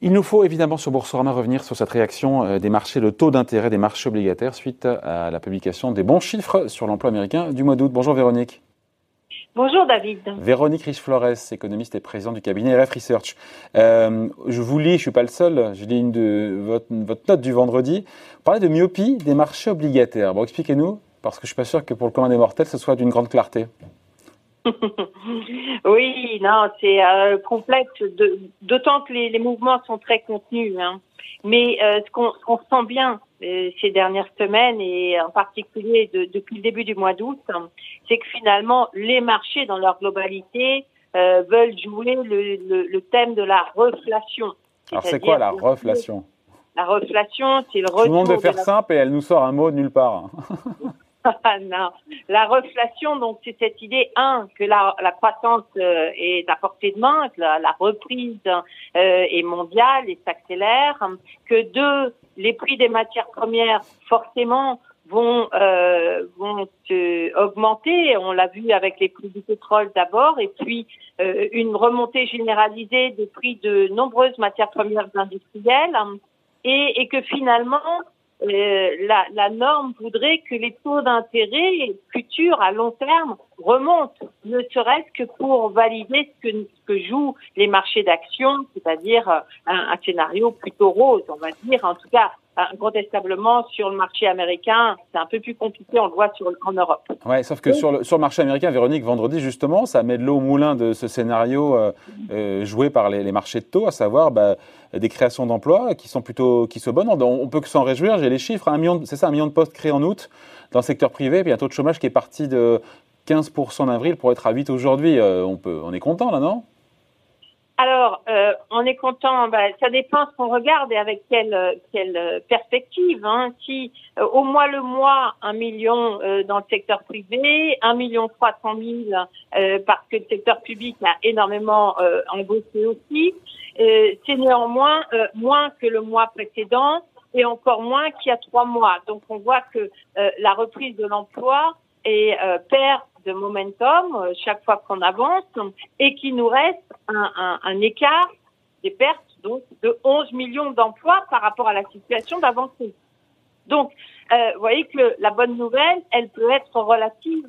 Il nous faut évidemment sur Boursorama revenir sur cette réaction euh, des marchés, le taux d'intérêt des marchés obligataires suite à la publication des bons chiffres sur l'emploi américain du mois d'août. Bonjour Véronique. Bonjour David. Véronique Riche-Flores, économiste et présidente du cabinet RF Research. Euh, je vous lis, je suis pas le seul, je lis une de votre, note du vendredi. Vous parlez de myopie des marchés obligataires. Bon, expliquez-nous, parce que je suis pas sûr que pour le commun des mortels, ce soit d'une grande clarté. oui, non, c'est euh, complexe, d'autant que les, mouvements sont très contenus. Hein. Mais euh, ce qu'on sent bien euh, ces dernières semaines et en particulier depuis le début du mois d'août, c'est que finalement les marchés dans leur globalité veulent jouer le, thème de la reflation. Alors c'est quoi la reflation? La reflation, c'est le retour. Tout le monde de faire simple et elle nous sort un mot de nulle part. La reflation, donc, c'est cette idée, un, que la, croissance euh, est à portée de main, que la, reprise euh, est mondiale et s'accélère, que deux, les prix des matières premières, forcément, vont euh, vont augmenter. On l'a vu avec les prix du pétrole d'abord, et puis une remontée généralisée des prix de nombreuses matières premières industrielles, et que finalement euh, la, la, norme voudrait que les taux d'intérêt futurs à long terme remontent, ne serait-ce que pour valider ce que, ce que jouent les marchés d'actions, c'est-à-dire un, un, scénario plutôt rose, on va dire, en tout cas incontestablement sur le marché américain, c'est un peu plus compliqué, on le voit sur, en Europe. Ouais, sauf que sur le, sur marché américain, Véronique, vendredi justement, ça met de l'eau au moulin de ce scénario euh, euh, joué par les, les, marchés de taux, à savoir bah, des créations d'emplois qui sont plutôt qui sont bonnes. On, on peut que s'en réjouir. J'ai les chiffres, c'est ça, un million de postes créés en août dans le secteur privé, puis un taux de chômage qui est parti de 15% en avril pour être à 8 aujourd'hui. Euh, on peut, on est content là, non? Alors, euh, on est content. Bah, ça dépend ce qu'on regarde et avec quelle, quelle perspective. Hein. Si euh, au mois le mois, un million euh, dans le secteur privé, un million trois cent mille parce que le secteur public a énormément embauché aussi, c'est néanmoins moins que le mois précédent et encore moins qu'il y a trois mois. Donc, on voit que la reprise de l'emploi et perd de momentum euh, chaque fois qu'on avance et qu'il nous reste un, écart des pertes donc de 11 millions d'emplois par rapport à la situation d'avancée. Donc, euh, vous voyez que la bonne nouvelle, elle peut être relative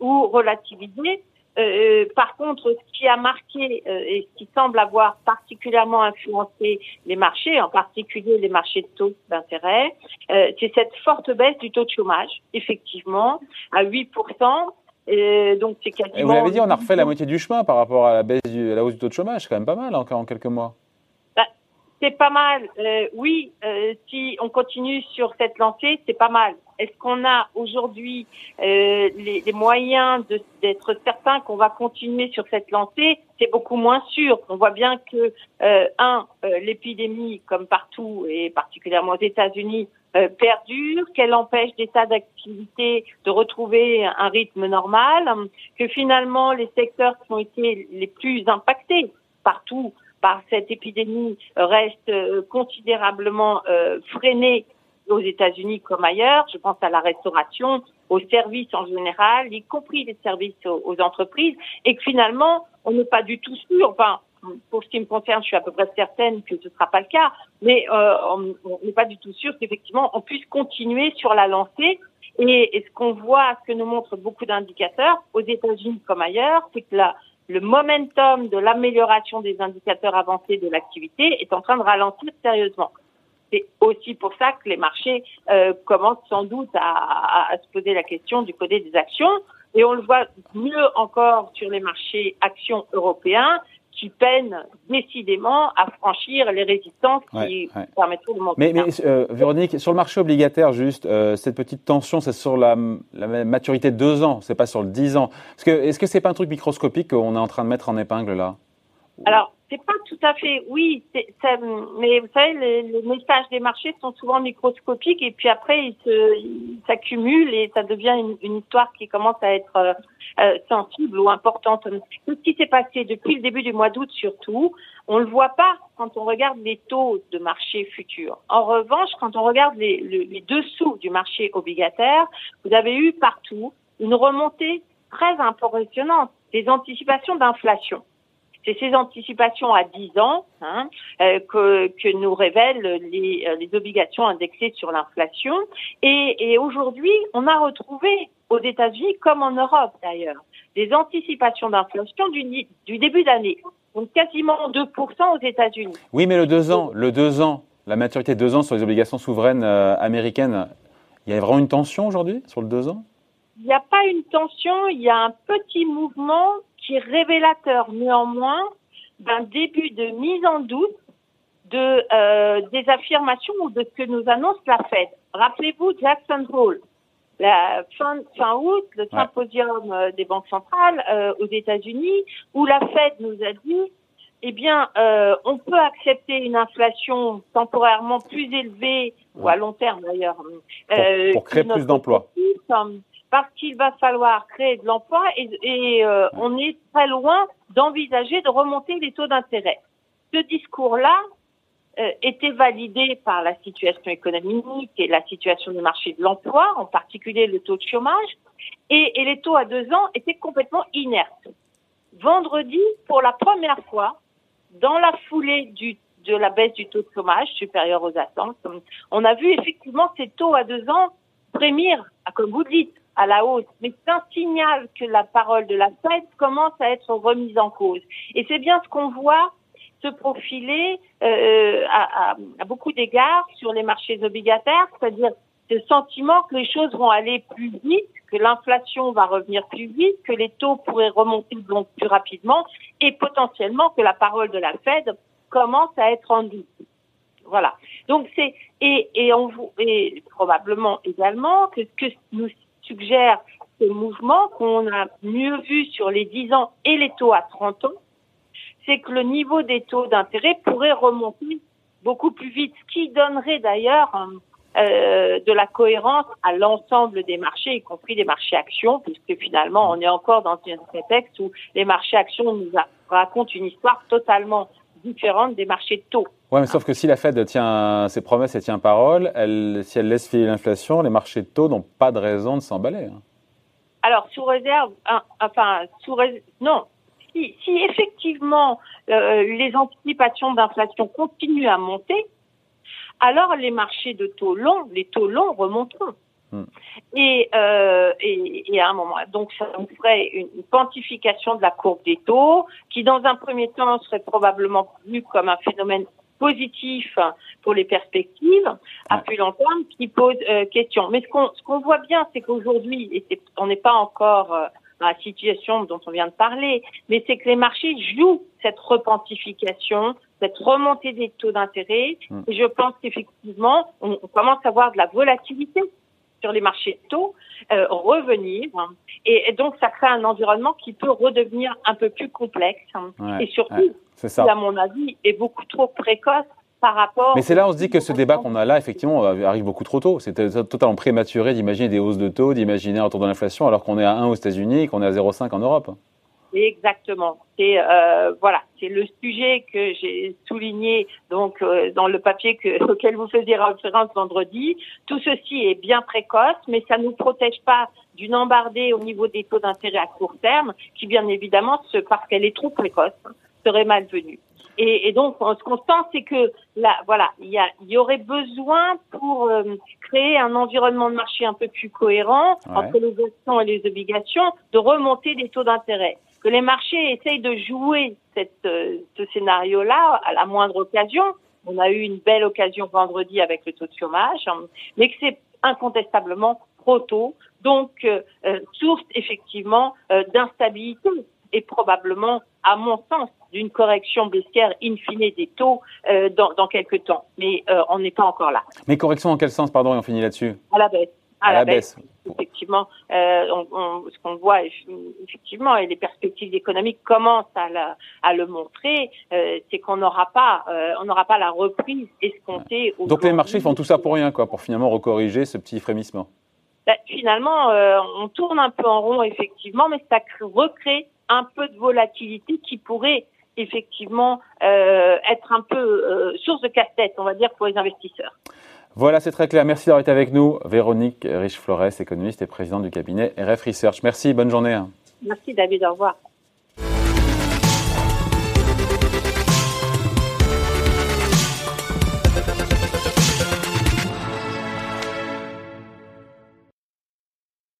ou relativisée. Euh, par contre, ce qui a marqué et ce qui semble avoir particulièrement influencé les marchés, en particulier les marchés de taux d'intérêt, c'est cette forte baisse du taux de chômage, effectivement, à 8%, et donc c'est quasiment. vous l'avez dit, on a refait la moitié du chemin par rapport à la baisse du, la hausse du taux de chômage, c'est quand même pas mal encore en quelques mois. Bah, c'est pas mal, euh, oui. Euh, si on continue sur cette lancée, c'est pas mal. Est-ce qu'on a aujourd'hui euh, les, les, moyens d'être certain qu'on va continuer sur cette lancée? C'est beaucoup moins sûr. On voit bien que un, l'épidémie, comme partout et particulièrement aux États-Unis, euh, perdure, qu'elle empêche des tas d'activités de retrouver un rythme normal, que finalement les secteurs qui ont été les plus impactés partout par cette épidémie restent euh, considérablement euh, freinés aux États-Unis comme ailleurs. Je pense à la restauration, aux services en général, y compris les services aux, aux entreprises, et que finalement on n'est pas du tout sûr. Enfin, pour ce qui me concerne, je suis à peu près certaine que ce ne sera pas le cas, mais euh, on n'est pas du tout sûr qu'effectivement on puisse continuer sur la lancée. Et, ce qu'on voit, ce que nous montrent beaucoup d'indicateurs, aux États-Unis comme ailleurs, c'est que la, le momentum de l'amélioration des indicateurs avancés de l'activité est en train de ralentir sérieusement. C'est aussi pour ça que les marchés euh, commencent sans doute à, à, à, se poser la question du côté des actions. Et on le voit mieux encore sur les marchés actions européens qui peinent décidément à franchir les résistances qui permettront de monter. Mais, mais euh, Véronique, sur le marché obligataire, juste, euh, cette petite tension, c'est sur la, la, maturité de deux ans, c'est pas sur le dix ans. Est-ce que est-ce que c'est pas un truc microscopique qu'on est en train de mettre en épingle là? Alors, c'est pas tout à fait, oui, mais vous savez, les, messages des marchés sont souvent microscopiques et puis après ils s'accumulent et ça devient une, histoire qui commence à être euh, euh, sensible ou importante. Tout ce qui s'est passé depuis le début du mois d'août surtout, on le voit pas quand on regarde les taux de marché futurs. En revanche, quand on regarde les, dessous du marché obligataire, vous avez eu partout une remontée très impressionnantes, des anticipations d'inflation. C'est ces anticipations à 10 ans hein, euh, que, que, nous révèlent les, euh, les obligations indexées sur l'inflation. Et, et aujourd'hui, on a retrouvé aux États-Unis, comme en Europe d'ailleurs, des anticipations d'inflation du, du début d'année. Donc quasiment 2% aux États-Unis. Oui, mais le 2 ans, le 2 ans, la maturité de 2 ans sur les obligations souveraines euh, américaines, il y a vraiment une tension aujourd'hui sur le 2 ans? Il n'y a pas une tension, il y a un petit mouvement qui est révélateur néanmoins d'un début de mise en doute de, euh, des affirmations ou de ce que nous annonce la Fed. Rappelez-vous Jackson Hole, la fin, fin août, le symposium euh, des banques centrales euh, aux États-Unis, où la Fed nous a dit, eh bien, euh, on peut accepter une inflation temporairement plus élevée, ou à long terme d'ailleurs, euh, pour, créer plus d'emplois parce qu'il va falloir créer de l'emploi et, et euh, on est très loin d'envisager de remonter les taux d'intérêt. Ce discours-là euh, était validé par la situation économique et la situation du marché de l'emploi, en particulier le taux de chômage, et, et les taux à deux ans étaient complètement inertes. Vendredi, pour la première fois, dans la foulée du, de la baisse du taux de chômage supérieur aux attentes, on a vu effectivement ces taux à deux ans frémir, comme vous dites, à la hausse, mais c'est un signal que la parole de la Fed commence à être remise en cause. Et c'est bien ce qu'on voit se profiler euh, à, à, beaucoup d'égards sur les marchés obligataires, c'est-à-dire ce sentiment que les choses vont aller plus vite, que l'inflation va revenir plus vite, que les taux pourraient remonter donc plus rapidement, et potentiellement que la parole de la Fed commence à être en doute. Voilà. Donc c'est et et on et probablement également que ce que nous suggère ce mouvement qu'on a mieux vu sur les 10 ans et les taux à 30 ans, c'est que le niveau des taux d'intérêt pourrait remonter beaucoup plus vite, ce qui donnerait d'ailleurs euh, de la cohérence à l'ensemble des marchés, y compris les marchés actions, puisque finalement on est encore dans un contexte où les marchés actions nous racontent une histoire totalement différente des marchés de taux. Oui, mais sauf que si la Fed tient ses promesses et tient parole, elle, si elle laisse filer l'inflation, les marchés de taux n'ont pas de raison de s'emballer. Hein. Alors, sous réserve, enfin, sous non. Si, si effectivement euh, les anticipations d'inflation continuent à monter, alors les marchés de taux longs, les taux longs remonteront. Hmm. Et, euh, et, et, à un moment, donc ça nous ferait une quantification de la courbe des taux, qui dans un premier temps serait probablement vu comme un phénomène positif pour les perspectives à plus long terme qui pose euh, question. Mais ce qu'on ce qu'on voit bien, c'est qu'aujourd'hui, et on n'est pas encore euh, dans la situation dont on vient de parler, mais c'est que les marchés jouent cette repentification, cette remontée des taux d'intérêt. Hmm. Et je pense qu'effectivement, on, commence à voir de la volatilité sur les marchés taux euh, revenir. Et, donc, ça crée un environnement qui peut redevenir un peu plus complexe. et surtout, qui, à mon avis, est beaucoup trop précoce par rapport. Mais c'est là on se dit que ce débat qu'on a là, effectivement, arrive beaucoup trop tôt. C'est totalement prématuré d'imaginer des hausses de taux, d'imaginer un retour de l'inflation, alors qu'on est à 1 aux États-Unis et qu'on est à 0,5 en Europe. Exactement. C'est euh, voilà, c'est le sujet que j'ai souligné donc euh, dans le papier que, auquel vous faisiez référence vendredi. Tout ceci est bien précoce, mais ça ne nous protège pas d'une embardée au niveau des taux d'intérêt à court terme, qui bien évidemment, parce qu'elle est trop précoce, serait malvenue. Et, et, donc, ce qu'on sent, c'est que là, voilà, il y, a, il y aurait besoin pour euh, créer un environnement de marché un peu plus cohérent entre les actions et les obligations, de remonter les taux d'intérêt que les marchés essayent de jouer cette, euh, ce scénario-là à la moindre occasion. On a eu une belle occasion vendredi avec le taux de chômage, hein, mais que c'est incontestablement trop tôt, donc euh, euh, source effectivement d'instabilité et probablement, à mon sens, d'une correction baissière in fine des taux dans, dans quelques temps. Mais on n'est pas encore là. Mais correction en quel sens, pardon, et on finit là-dessus? À la baisse à, la, baisse. Effectivement, euh, on, ce qu'on voit effectivement et les perspectives économiques commencent à, la, à le montrer, euh, c'est qu'on n'aura pas, euh, on n'aura pas la reprise escomptée. Donc les marchés font tout ça pour rien, quoi, pour finalement recorriger ce petit frémissement. Ben, finalement, on tourne un peu en rond effectivement, mais ça recrée un peu de volatilité qui pourrait effectivement être un peu source de casse-tête, on va dire, pour les investisseurs. Voilà, c'est très clair. Merci d'avoir été avec nous. Véronique Riche-Flores, économiste et présidente du cabinet RF Research. Merci, bonne journée. Merci David, au revoir.